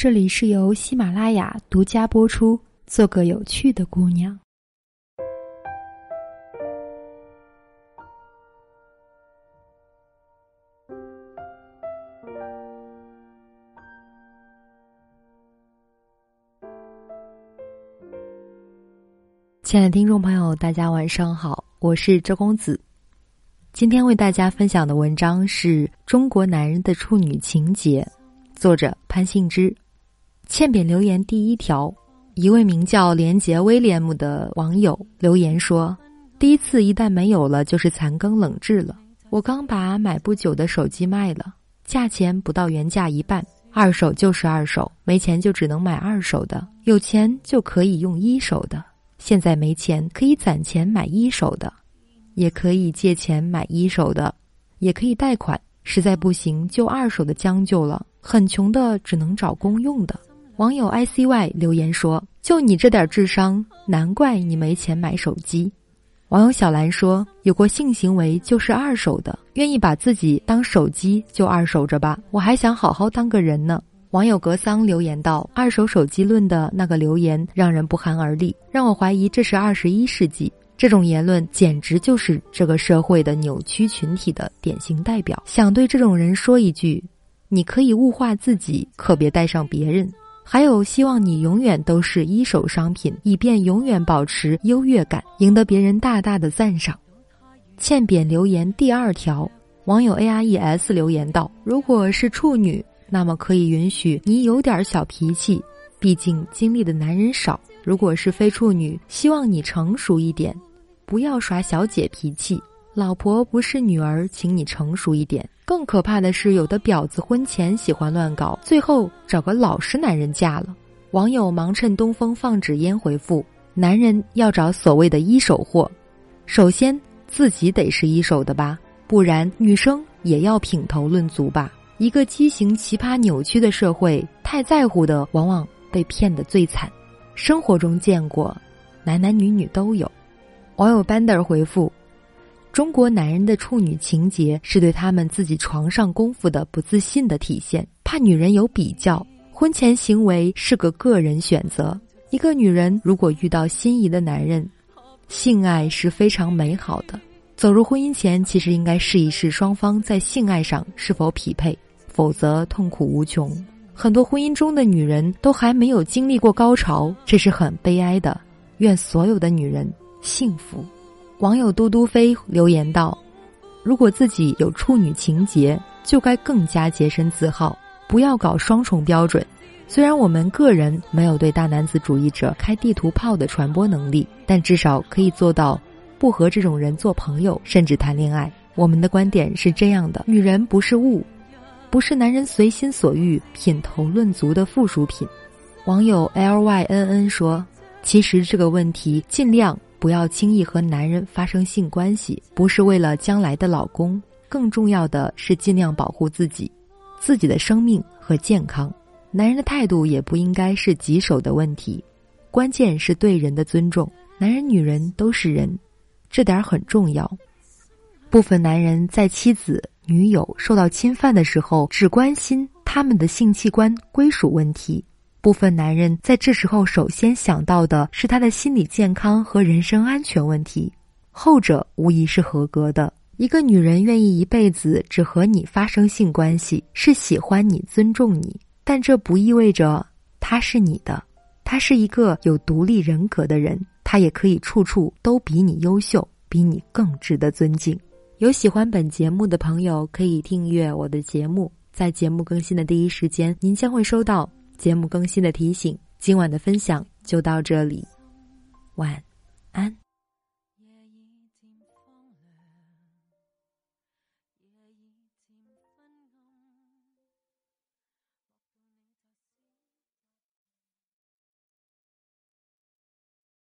这里是由喜马拉雅独家播出。做个有趣的姑娘。亲爱的听众朋友，大家晚上好，我是周公子。今天为大家分享的文章是《中国男人的处女情节》，作者潘信之。欠扁留言第一条，一位名叫连杰威廉姆的网友留言说：“第一次一旦没有了，就是残羹冷炙了。我刚把买不久的手机卖了，价钱不到原价一半，二手就是二手，没钱就只能买二手的，有钱就可以用一手的。现在没钱，可以攒钱买一手的，也可以借钱买一手的，也可以贷款。实在不行，就二手的将就了。很穷的，只能找公用的。”网友 i c y 留言说：“就你这点智商，难怪你没钱买手机。”网友小兰说：“有过性行为就是二手的，愿意把自己当手机就二手着吧，我还想好好当个人呢。”网友格桑留言道：“二手手机论的那个留言让人不寒而栗，让我怀疑这是二十一世纪。这种言论简直就是这个社会的扭曲群体的典型代表。想对这种人说一句：你可以物化自己，可别带上别人。”还有，希望你永远都是一手商品，以便永远保持优越感，赢得别人大大的赞赏。欠扁留言第二条，网友 A R E S 留言道：“如果是处女，那么可以允许你有点小脾气，毕竟经历的男人少；如果是非处女，希望你成熟一点，不要耍小姐脾气。老婆不是女儿，请你成熟一点。”更可怕的是，有的婊子婚前喜欢乱搞，最后找个老实男人嫁了。网友忙趁东风放纸鸢回复：男人要找所谓的一手货，首先自己得是一手的吧，不然女生也要品头论足吧。一个畸形、奇葩、扭曲的社会，太在乎的往往被骗得最惨。生活中见过，男男女女都有。网友 bander 回复。中国男人的处女情节是对他们自己床上功夫的不自信的体现，怕女人有比较。婚前行为是个个人选择。一个女人如果遇到心仪的男人，性爱是非常美好的。走入婚姻前，其实应该试一试双方在性爱上是否匹配，否则痛苦无穷。很多婚姻中的女人都还没有经历过高潮，这是很悲哀的。愿所有的女人幸福。网友嘟嘟飞留言道：“如果自己有处女情节，就该更加洁身自好，不要搞双重标准。虽然我们个人没有对大男子主义者开地图炮的传播能力，但至少可以做到不和这种人做朋友，甚至谈恋爱。我们的观点是这样的：女人不是物，不是男人随心所欲、品头论足的附属品。”网友 L Y N N 说：“其实这个问题，尽量。”不要轻易和男人发生性关系，不是为了将来的老公，更重要的是尽量保护自己，自己的生命和健康。男人的态度也不应该是棘手的问题，关键是对人的尊重。男人、女人都是人，这点很重要。部分男人在妻子、女友受到侵犯的时候，只关心他们的性器官归属问题。部分男人在这时候首先想到的是他的心理健康和人身安全问题，后者无疑是合格的。一个女人愿意一辈子只和你发生性关系，是喜欢你、尊重你，但这不意味着她是你的。她是一个有独立人格的人，她也可以处处都比你优秀，比你更值得尊敬。有喜欢本节目的朋友可以订阅我的节目，在节目更新的第一时间，您将会收到。节目更新的提醒，今晚的分享就到这里，晚安。